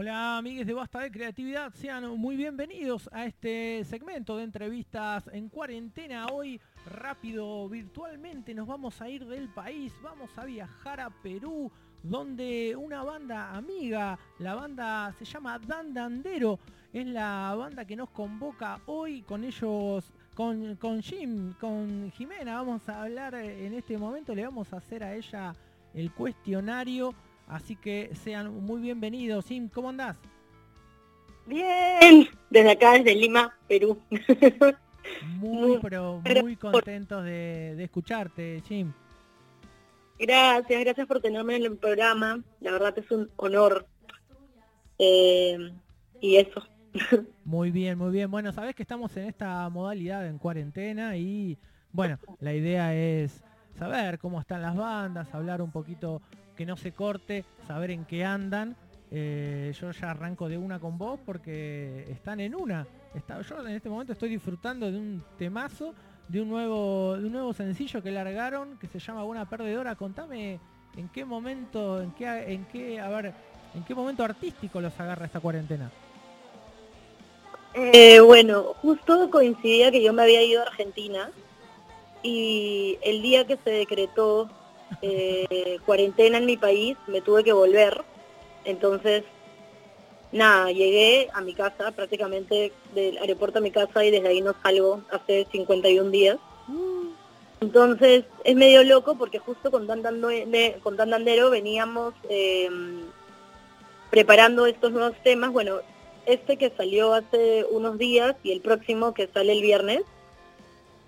Hola amigues de Basta de Creatividad, sean muy bienvenidos a este segmento de entrevistas en cuarentena. Hoy rápido, virtualmente nos vamos a ir del país, vamos a viajar a Perú, donde una banda amiga, la banda se llama Dandandero, es la banda que nos convoca hoy con ellos, con, con Jim, con Jimena, vamos a hablar en este momento, le vamos a hacer a ella el cuestionario Así que sean muy bienvenidos. Sim, ¿cómo andás? Bien, desde acá, desde Lima, Perú. Muy, pero muy contentos de, escucharte, Jim. Gracias, gracias por tenerme en el programa. La verdad es un honor. Eh, y eso. Muy bien, muy bien. Bueno, sabes que estamos en esta modalidad en cuarentena y bueno, la idea es saber cómo están las bandas, hablar un poquito que no se corte, saber en qué andan. Eh, yo ya arranco de una con vos porque están en una. Está, yo en este momento estoy disfrutando de un temazo, de un nuevo, de un nuevo sencillo que largaron que se llama Buena Perdedora. Contame en qué momento, en qué, en qué, a ver, en qué momento artístico los agarra esta cuarentena. Eh, bueno, justo coincidía que yo me había ido a Argentina y el día que se decretó eh, cuarentena en mi país, me tuve que volver. Entonces, nada, llegué a mi casa, prácticamente del aeropuerto a mi casa y desde ahí no salgo hace 51 días. Entonces, es medio loco porque justo con Dan, con Dandero veníamos em, preparando estos nuevos temas. Bueno, este que salió hace unos días y el próximo que sale el viernes,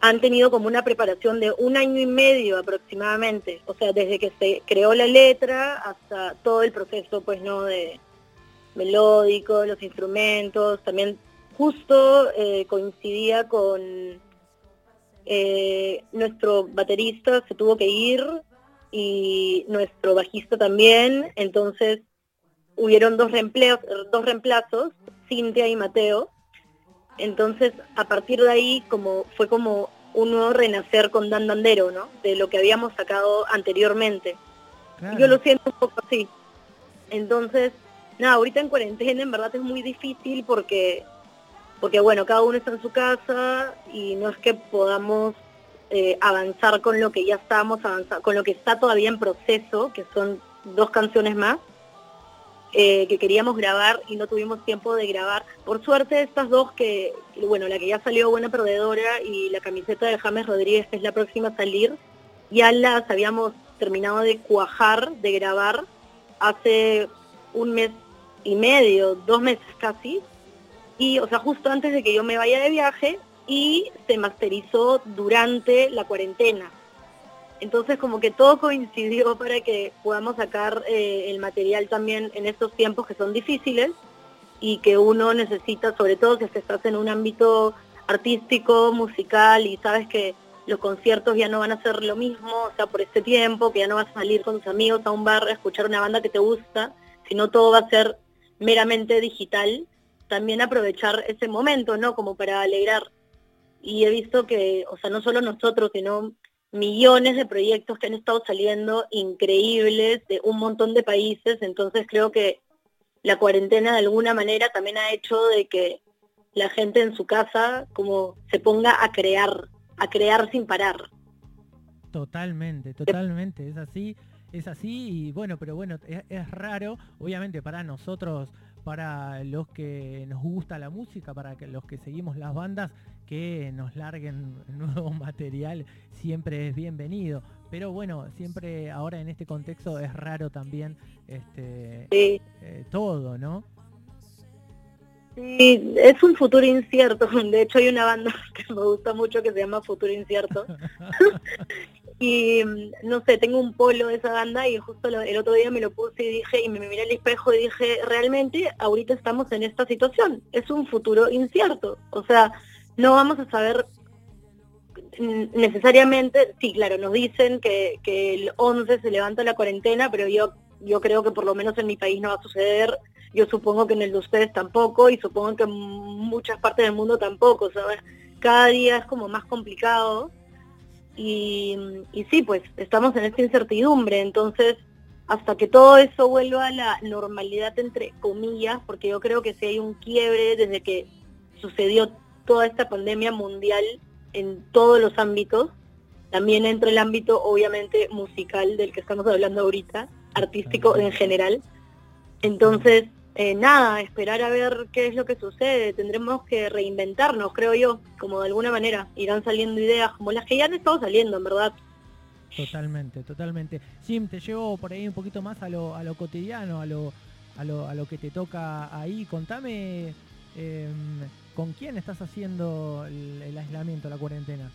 han tenido como una preparación de un año y medio aproximadamente, o sea, desde que se creó la letra hasta todo el proceso, pues, ¿no? De melódico, los instrumentos, también justo eh, coincidía con eh, nuestro baterista se tuvo que ir y nuestro bajista también, entonces hubieron dos dos reemplazos, Cintia y Mateo, entonces, a partir de ahí, como fue como un nuevo renacer con Dan Dandero, ¿no? De lo que habíamos sacado anteriormente. Yo lo siento un poco así. Entonces, nada, ahorita en cuarentena en verdad es muy difícil porque, porque bueno, cada uno está en su casa y no es que podamos eh, avanzar con lo que ya estamos avanzando, con lo que está todavía en proceso, que son dos canciones más. Eh, que queríamos grabar y no tuvimos tiempo de grabar. Por suerte estas dos que, bueno, la que ya salió Buena Perdedora y la camiseta de James Rodríguez, que es la próxima a salir, ya las habíamos terminado de cuajar, de grabar hace un mes y medio, dos meses casi, y o sea, justo antes de que yo me vaya de viaje y se masterizó durante la cuarentena. Entonces como que todo coincidió para que podamos sacar eh, el material también en estos tiempos que son difíciles y que uno necesita, sobre todo si estás en un ámbito artístico, musical y sabes que los conciertos ya no van a ser lo mismo, o sea, por este tiempo, que ya no vas a salir con tus amigos a un bar a escuchar una banda que te gusta, sino todo va a ser meramente digital, también aprovechar ese momento, ¿no? Como para alegrar. Y he visto que, o sea, no solo nosotros, sino millones de proyectos que han estado saliendo increíbles de un montón de países, entonces creo que la cuarentena de alguna manera también ha hecho de que la gente en su casa como se ponga a crear, a crear sin parar. Totalmente, totalmente, es así, es así y bueno, pero bueno, es, es raro, obviamente para nosotros para los que nos gusta la música, para que los que seguimos las bandas, que nos larguen nuevo material siempre es bienvenido. Pero bueno, siempre ahora en este contexto es raro también este eh, todo, ¿no? Sí, es un futuro incierto. De hecho hay una banda que me gusta mucho que se llama Futuro Incierto. y no sé, tengo un polo de esa banda y justo el otro día me lo puse y dije, y me miré al espejo y dije, realmente ahorita estamos en esta situación, es un futuro incierto, o sea, no vamos a saber necesariamente, sí, claro, nos dicen que, el 11 se levanta la cuarentena, pero yo, yo creo que por lo menos en mi país no va a suceder, yo supongo que en el de ustedes tampoco y supongo que en muchas partes del mundo tampoco, ¿sabes? Cada día es como más complicado y, sí, pues estamos en esta incertidumbre, entonces hasta que todo eso vuelva a la normalidad entre comillas, porque yo creo que si hay un quiebre desde que sucedió toda esta pandemia mundial en todos los ámbitos, también entre el ámbito obviamente musical del que estamos hablando ahorita, artístico en general. Entonces, eh, nada, esperar a ver qué es lo que sucede. Tendremos que reinventarnos, creo yo, como de alguna manera. Irán saliendo ideas como las que ya han estado saliendo, en verdad. Totalmente, totalmente. Sim, te llevo por ahí un poquito más a lo, a lo cotidiano, a lo, a lo, a lo que te toca ahí. Contame em, con quién estás haciendo el aislamiento, la cuarentena.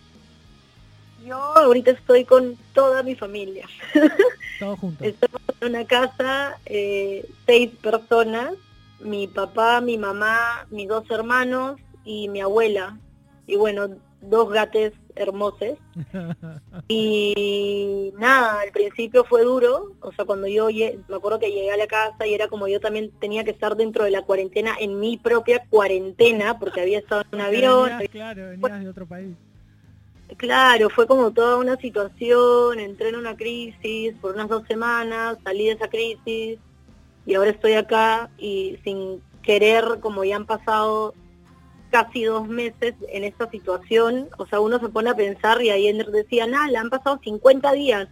Yo ahorita estoy con toda mi familia. Todos juntos. Estamos en una casa, eh, seis personas, mi papá, mi mamá, mis dos hermanos y mi abuela. Y bueno, dos gates hermosos. y nada, al principio fue duro, o sea, cuando yo me acuerdo que llegué a la casa y era como yo también tenía que estar dentro de la cuarentena, en mi propia cuarentena, porque había estado en un avión. claro, venías de otro país. Claro, fue como toda una situación, entré en una crisis por unas dos semanas, salí de esa crisis y ahora estoy acá y sin querer, como ya han pasado casi dos meses en esta situación, o sea, uno se pone a pensar y ayer decía, nada, han pasado 50 días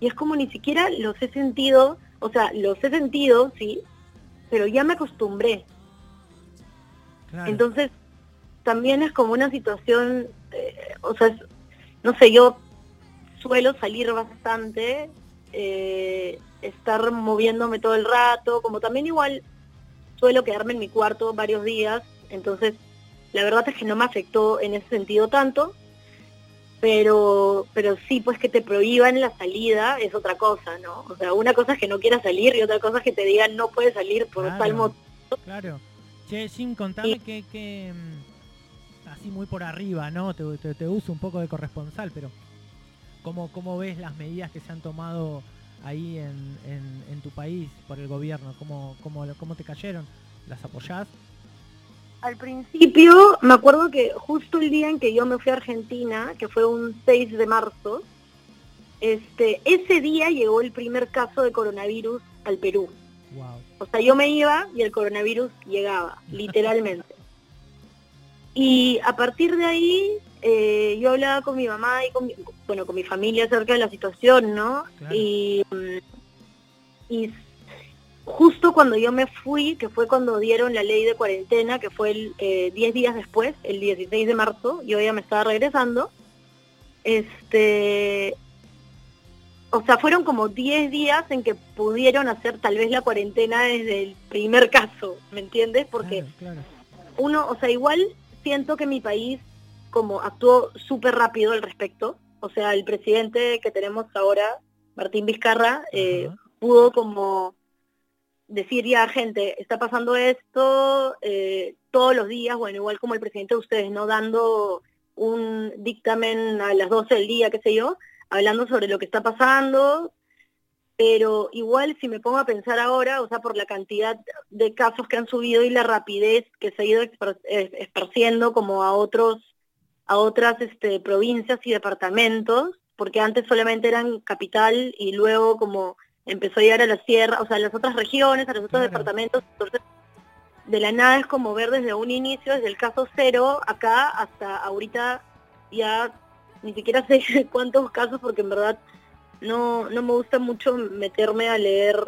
y es como ni siquiera los he sentido, o sea, los he sentido, sí, pero ya me acostumbré. Entonces, también es como una situación, eh, o sea, no sé, yo suelo salir bastante, eh, estar moviéndome todo el rato, como también igual suelo quedarme en mi cuarto varios días, entonces la verdad es que no me afectó en ese sentido tanto, pero pero sí, pues que te prohíban la salida es otra cosa, ¿no? O sea, una cosa es que no quieras salir y otra cosa es que te digan no puedes salir por tal motivo. Claro. Che, sin contarme que, que así muy por arriba, ¿no? Te, uso un poco de corresponsal, pero ¿cómo, ¿cómo ves las medidas que se han tomado ahí en, en, tu país por el gobierno? ¿Cómo, cómo, ¿Cómo te cayeron? ¿Las apoyás? Al principio, me acuerdo que justo el día en que yo me fui a Argentina, que fue un 6 de marzo, este, ese día llegó el primer caso de coronavirus al Perú. Wow. O sea, yo me iba y el coronavirus llegaba, literalmente. Y a partir de ahí eh, yo hablaba con mi mamá y con mi, bueno, con mi familia acerca de la situación, ¿no? Y, y justo cuando yo me fui, que fue cuando dieron la ley de cuarentena, que fue el, 10 eh, días después, el 16 de marzo, yo ya me estaba regresando, este, o sea, fueron como 10 días en que pudieron hacer tal vez la cuarentena desde el primer caso, ¿me entiendes? Porque uno, o sea, igual siento que mi país como actuó súper rápido al respecto. O sea, el presidente que tenemos ahora, Martín Vizcarra, eh, pudo como decir ya, gente, está pasando esto eh, todos los días, bueno, igual como el presidente de ustedes, ¿no? Dando un dictamen a las 12 del día, qué sé yo, hablando sobre lo que está pasando, pero igual si me pongo a pensar ahora, o sea, por la cantidad de casos que han subido y la rapidez que se ha ido eh, esparciendo como a otros a otras este, provincias y departamentos, porque antes solamente eran capital y luego como empezó a llegar a la sierra, o sea, a las otras regiones, a los otros departamentos, entonces de la nada es como ver desde un inicio, desde el caso cero acá hasta ahorita ya ni siquiera sé cuántos casos porque en verdad no, no me gusta mucho meterme a leer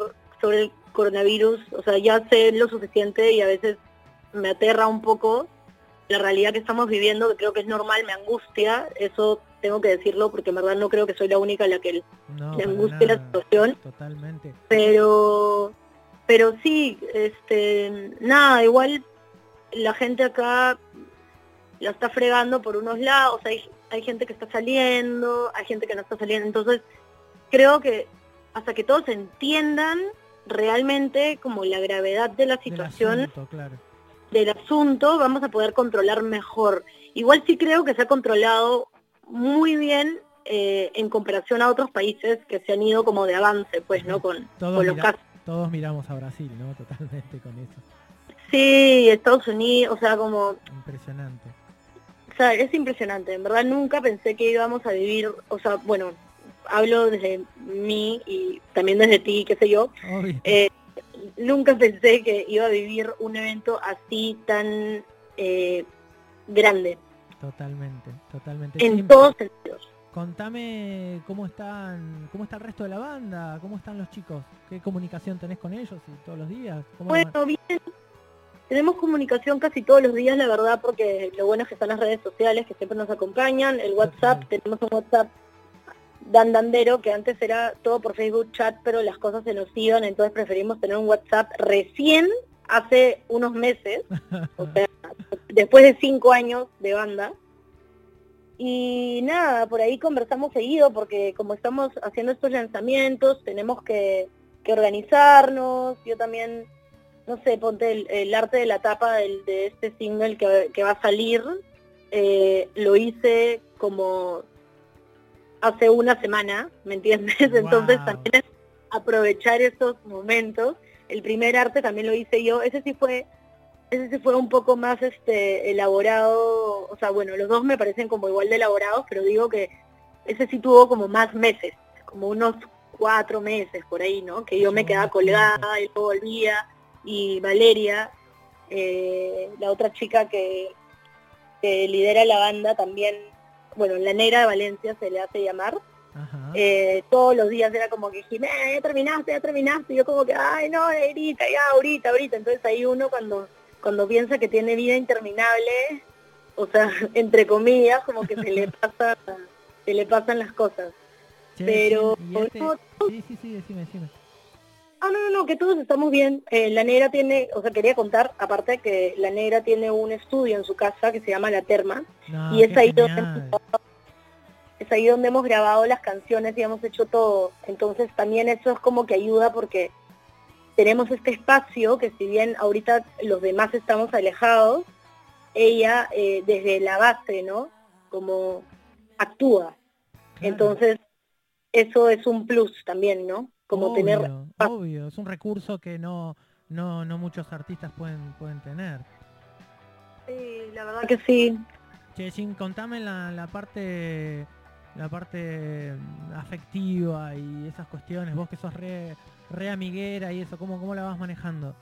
sobre el coronavirus, o sea, ya sé lo suficiente y a veces me aterra un poco la realidad que estamos viviendo, que creo que es normal, me angustia, eso tengo que decirlo porque en verdad no creo que soy la única a la que le angustia la situación. Totalmente. Pero, pero sí, este, nada, igual la gente acá la está fregando por unos lados, hay, hay gente que está saliendo, hay gente que no está saliendo, entonces creo que hasta que todos entiendan realmente como la gravedad de la situación del asunto, vamos a poder controlar mejor. Igual sí creo que se ha controlado muy bien eh, en comparación a otros países que se han ido como de avance, pues, ¿no? Con, todos, los casos. todos miramos a Brasil, ¿no? Totalmente con eso. Sí, Estados Unidos, o sea, como... Impresionante. O sea, es impresionante. En verdad nunca pensé que íbamos a vivir, o sea, bueno, hablo desde mí y también desde ti, qué sé yo, eh, nunca pensé que iba a vivir un evento así tan eh, grande. Totalmente, totalmente. En todos sentidos. Contame cómo están, cómo está el resto de la banda, cómo están los chicos, qué comunicación tenés con ellos y todos los días. bueno, bien. Tenemos comunicación casi todos los días, la verdad, porque lo bueno es que están las redes sociales que siempre nos acompañan, el WhatsApp, tenemos un WhatsApp dandandero que antes era todo por Facebook chat, pero las cosas se nos iban, entonces preferimos tener un WhatsApp recién hace unos meses, o sea, después de cinco años de banda. Y nada, por ahí conversamos seguido porque como estamos haciendo estos lanzamientos, tenemos que, organizarnos. Yo también, no sé, ponte el, arte de la tapa de este single que, va a salir, eh, lo hice como hace una semana, ¿me entiendes? Entonces también es aprovechar esos momentos. El primer arte también lo hice yo, ese sí fue ese sí fue un poco más este elaborado, o sea, bueno, los dos me parecen como igual de elaborados, pero digo que ese sí tuvo como más meses, como unos cuatro meses por ahí, ¿no? Que yo me quedaba colgada y luego volvía, y Valeria, eh, la otra chica que, lidera la banda también, bueno, la negra de Valencia se le hace llamar, eh, todos los días era como que Jimena, ya terminaste, ya terminaste, y yo como que, ay no, ahorita, ya, ahorita, ahorita, entonces ahí uno cuando cuando piensa que tiene vida interminable, o sea, entre comillas, como que se le pasa, se le pasan las cosas. Pero este sí, sí, sí, decime, decime. Ah, no, no, no, que todos estamos bien. Eh, la negra tiene, o sea, quería contar, aparte que la negra tiene un estudio en su casa que se llama La Terma, y es ahí donde es ahí donde hemos grabado las canciones y hemos hecho todo. Entonces también eso es como que ayuda porque tenemos este espacio que si bien ahorita los demás estamos alejados, ella eh, desde la base, ¿no? Como actúa. Entonces, eso es un plus también, ¿no? Como tener... Obvio, es un recurso que no, no, no muchos artistas pueden, pueden tener. Sí, la verdad que sí. Che, sin contame la, la parte la parte afectiva y esas cuestiones, vos que sos re, re amiguera y eso, ¿cómo, ¿cómo la vas manejando?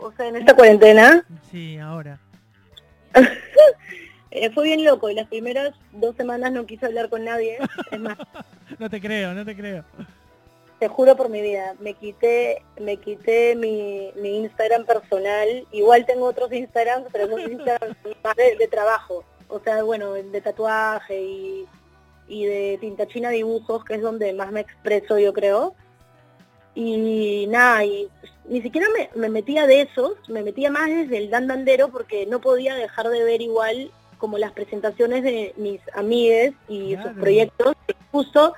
O sea, en esta cuarentena. Sí, ahora. Eh, fue bien loco y las primeras dos semanas no quise hablar con nadie. Es más. no te creo, no te creo. Te juro por mi vida, me quité, me quité mi, mi Instagram personal. Igual tengo otros Instagrams, pero esos Instagram más de, trabajo. O sea, bueno, de tatuaje y, y de tinta china dibujos, que es donde más me expreso yo creo y nada, y ni siquiera me, metía de esos, me metía más desde el dandandero porque no podía dejar de ver igual como las presentaciones de mis amigues y sus proyectos. Justo,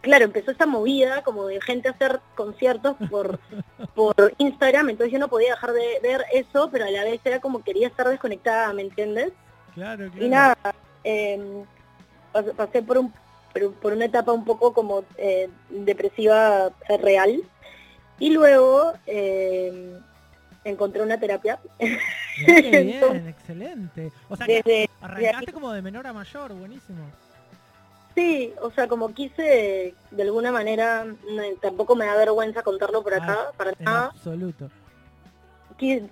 claro, empezó esta movida como de gente a hacer conciertos por, por Instagram, entonces yo no podía dejar de ver eso, pero a la vez era como quería estar desconectada, ¿me entiendes? Claro, Y nada, em, pasé por un por una etapa un poco como eh, depresiva real. Y luego eh, encontré una terapia. bien, excelente. O sea, que arrancaste como de menor a mayor, buenísimo. Sí, o sea, como quise, de alguna manera, tampoco me da vergüenza contarlo por acá, ah, para nada. Absoluto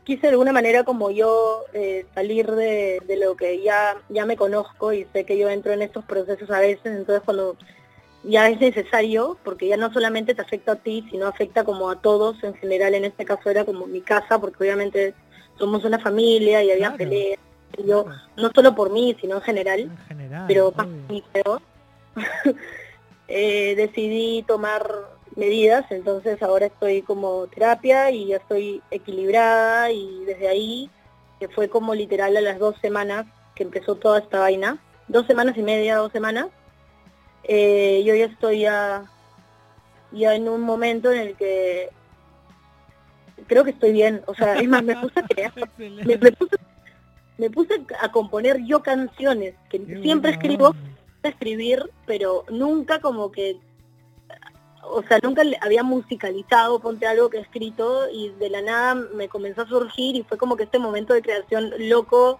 quise de alguna manera como yo eh, salir de, lo que ya, ya me conozco y sé que yo entro en estos procesos a veces, entonces cuando ya es necesario, porque ya no solamente te afecta a ti, sino afecta como a todos en general, en este caso era como mi casa, porque obviamente somos una familia y había peleas, yo, no solo por mí, sino en general, pero más mí eh, decidí tomar medidas, entonces ahora estoy como terapia y ya estoy equilibrada y desde ahí, que fue como literal a las dos semanas que empezó toda esta vaina, dos semanas y media, dos semanas, eh, yo ya estoy ya, ya en un momento en el que creo que estoy bien, o sea, es más, me puse a crear, me, puse, a componer yo canciones, que siempre escribo, escribir, pero nunca como que o sea, nunca había musicalizado, ponte algo que he escrito y de la nada me comenzó a surgir y fue como que este momento de creación loco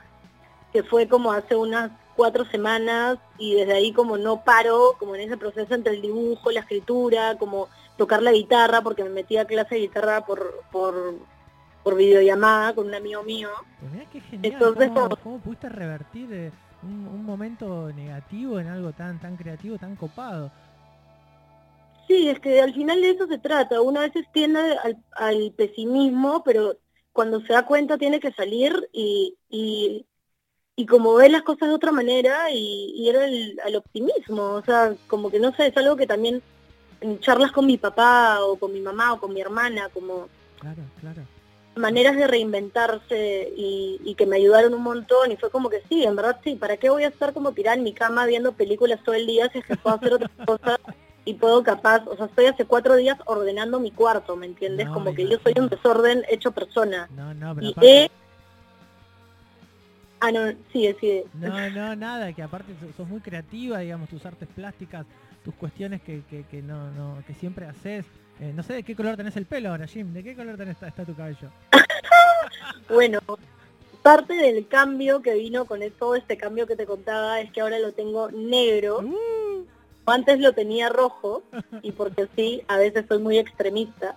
que fue como hace unas cuatro semanas y desde ahí como no paro, como en ese proceso entre el dibujo, la escritura, como tocar la guitarra, porque me metí a clase de guitarra por, por, por videollamada con un amigo mío. Pues mira qué genial, Entonces, ¿cómo, ¿cómo, pudiste revertir eh, un, un, momento negativo en algo tan, tan creativo, tan copado? Sí, es que al final de eso se trata. Una vez tiende al, al pesimismo, pero cuando se da cuenta tiene que salir y, y, y como ve las cosas de otra manera y, y era el, al optimismo. O sea, como que no sé, es algo que también en charlas con mi papá o con mi mamá o con mi hermana, como claro, claro. maneras de reinventarse y, y, que me ayudaron un montón y fue como que sí, en verdad sí, ¿para qué voy a estar como tirada en mi cama viendo películas todo el día si es que puedo hacer otras cosas y puedo capaz, o sea, estoy hace cuatro días ordenando mi cuarto, ¿me entiendes? No, como que yo soy un desorden hecho persona. No, no, pero Y aparte- he... Ah, no, sigue, sigue. No, no, nada, que aparte sos- muy creativa, digamos, tus artes plásticas, tus cuestiones que, que, que no, no, que siempre haces. Eh, no sé de qué color tenés el pelo ahora, Jim, ¿de qué color tenés, está, está tu cabello? Bueno, parte del cambio que vino con todo este cambio que te contaba es que ahora lo tengo negro. Uh, Antes lo tenía rojo y porque sí, a veces soy muy extremista.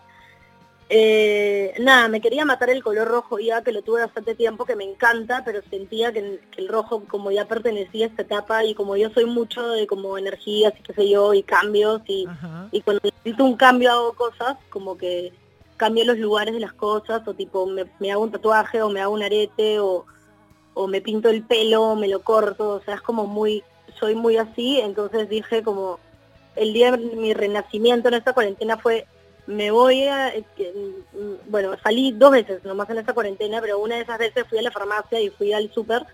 Eh, nada, me quería matar el color rojo ya que lo tuve bastante tiempo, que me encanta, pero sentía que, el- que el rojo como ya pertenecía a esta etapa y como yo soy mucho de como energías y qué sé yo, y cambios y, ajá. y cuando necesito un cambio hago cosas como que cambio los lugares de las cosas o tipo me, me hago un tatuaje o me hago un arete o, o me pinto el pelo o me lo corto, o sea, es como muy, soy muy así, entonces dije como el día de mi renacimiento en esta cuarentena fue me voy a, mm, bueno, salí dos veces nomás en esta cuarentena, pero una de esas veces fui a la farmacia y fui al súper,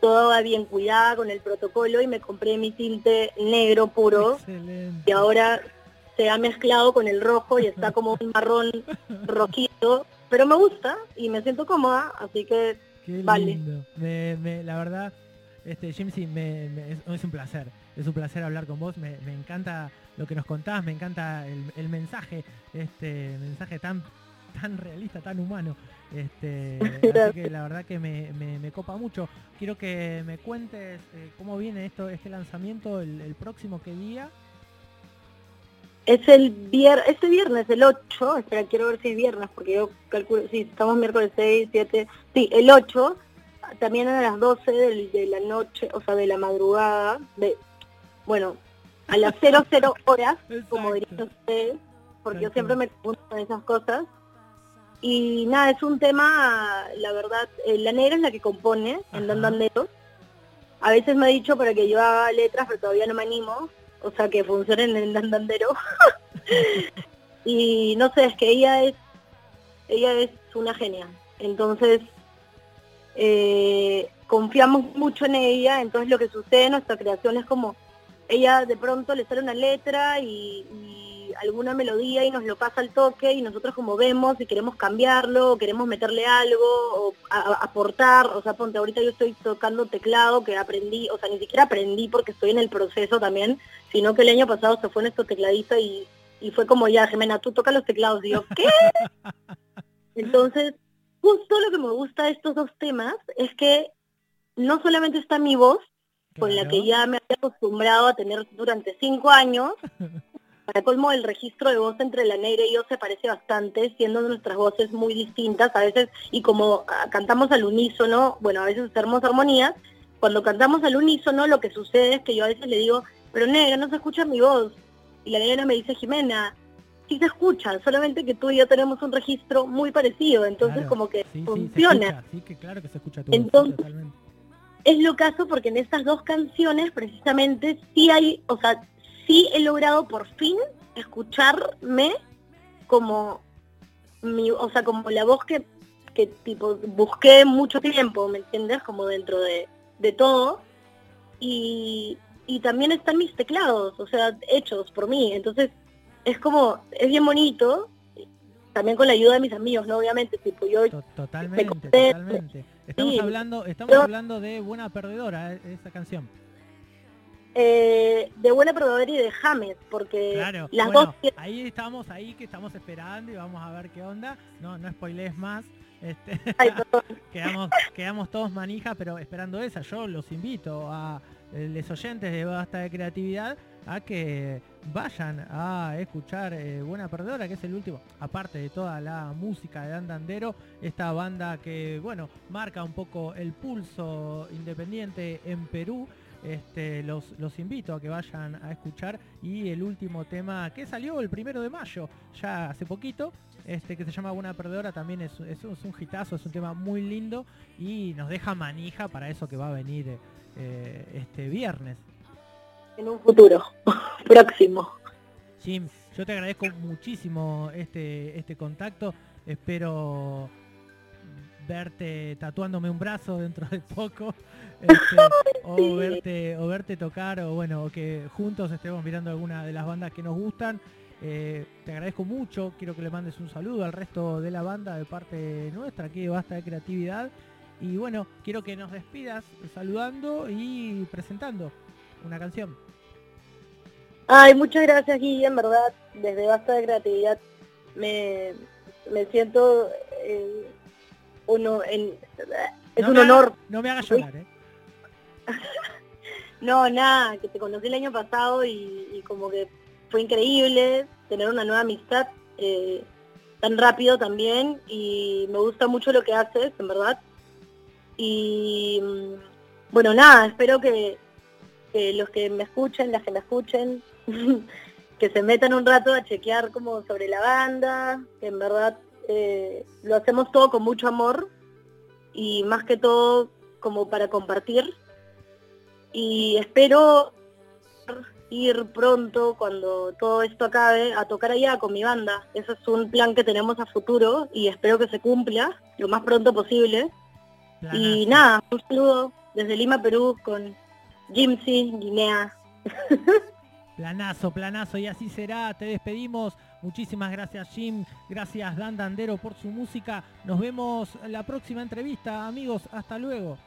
toda bien cuidada con el protocolo y me compré mi tinte negro puro Excelente. y ahora se ha mezclado con el rojo y está como un marrón rojizo, pero me gusta y me siento cómoda, así que Qué Vale. lindo. Me, me- la verdad, este, Jim, sí, me, me- es, es un placer. Es un placer hablar con vos. Me, me encanta lo que nos contás, me encanta el, el mensaje, este mensaje tan, tan realista, tan humano. Este, así que la verdad que me, me- me copa mucho. Quiero que me cuentes eh, cómo viene esto, este lanzamiento, el, el próximo qué día. es el viernes, este viernes, el 8, espera, quiero ver si es viernes, porque yo calculo, sí, estamos miércoles 6, 7, sí, el 8, también a las 12 del- de, la noche, o sea, de la madrugada, de, bueno, a las 00 horas, como Exacto. dirían ustedes, porque yo siempre me confundo con esas cosas. Y nada, es un tema, la verdad, eh, la negra es la que compone en. Dandanderos. A veces me ha dicho para que yo haga letras, pero todavía no me animo. O sea, que funcionen en el Dandandero. y no sé, es que ella es, ella es una genia. Entonces, eh, confiamos mucho en ella. Entonces lo que sucede en nuestra creación es como, ella de pronto le sale una letra y, y alguna melodía y nos lo pasa al toque y nosotros como vemos y queremos cambiarlo, o queremos meterle algo o a- a- aportar, o sea, ponte, ahorita yo estoy tocando teclado que aprendí, o sea, ni siquiera aprendí porque estoy en el proceso también, sino que el año pasado se fue nuestro tecladista y, y fue como ya, Jimena, tú tocas los teclados, y yo, ¿qué? Entonces, justo lo que me gusta de estos dos temas es que no solamente está mi voz, con la que ya me había acostumbrado a tener durante cinco años. Para colmo, el registro de voz entre la negra y yo se parece bastante, siendo nuestras voces muy distintas a veces, y como ah, cantamos al unísono, bueno, a veces hacemos armonías, cuando cantamos al unísono lo que sucede es que yo a veces le digo, pero negra, no se escucha mi voz. Y la negra me dice, Jimena, sí se escucha, solamente que tú y yo tenemos un registro muy parecido, entonces Claro. como que Sí, sí, se funciona. escucha, sí, que claro que se escucha sí, Entonces, totalmente. es lo caso porque en estas dos canciones precisamente sí hay, o sea, sí he logrado por fin escucharme como mi, o sea, como la voz que, que tipo busqué mucho tiempo, ¿me entiendes? Como dentro de, de todo. Y, y también están mis teclados, o sea, hechos por mí. Entonces, es como, es bien bonito, también con la ayuda de mis amigos, ¿no? Obviamente, tipo, yo To- Totalmente, totalmente. Estamos sí, hablando, estamos hablando de Buena Perdedora, eh, esa canción. eh, de Buena Proveedora y de James, porque Claro, las bueno, dos... ahí estamos, ahí que estamos esperando y vamos a ver qué onda. No, no spoilees más. Este, Ay, quedamos, quedamos todos manija, pero esperando esa. Yo los invito a los oyentes de Basta de Creatividad a que vayan a escuchar eh, Buena Perdedora, que es el último, aparte de toda la música de Dan Dandero, esta banda que, bueno, marca un poco el pulso independiente en Perú. Este, los, los invito a que vayan a escuchar y el último tema que salió el primero de mayo, ya hace poquito, este, que se llama Buena Perdedora, también es, es, es un hitazo, es un tema muy lindo y nos deja manija para eso que va a venir eh, este viernes. En un futuro próximo. Jim, yo te agradezco muchísimo este, este contacto, espero verte tatuándome un brazo dentro de poco. Este, o verte o verte tocar o bueno o que juntos estemos mirando alguna de las bandas que nos gustan Eh, te agradezco mucho quiero que le mandes un saludo al resto de la banda de parte nuestra aquí de Basta de Creatividad y bueno quiero que nos despidas saludando y presentando una canción Ay, muchas gracias, Guille, en verdad, desde Basta de Creatividad me, me siento eh, uno en... Es No un haga- honor. no me hagas llorar eh No, nada, que te conocí el año pasado y, y como que fue increíble tener una nueva amistad eh, tan rápido también y me gusta mucho lo que haces, en verdad. Y mm, bueno, nada, espero que, los que me escuchen, las que me escuchen, que se metan un rato a chequear como sobre la banda, que en verdad eh, lo hacemos todo con mucho amor y más que todo como para compartir y espero ir pronto cuando todo esto acabe a tocar allá con mi banda. Ese es un plan que tenemos a futuro y espero que se cumpla lo más pronto posible. Y nada, un saludo desde Lima, Perú con Jimsy, Guinea. Planazo, planazo, y así será. Te despedimos. Muchísimas gracias, Jim. Gracias, Dan Dandero, por su música. Nos vemos en la próxima entrevista, amigos. Hasta luego.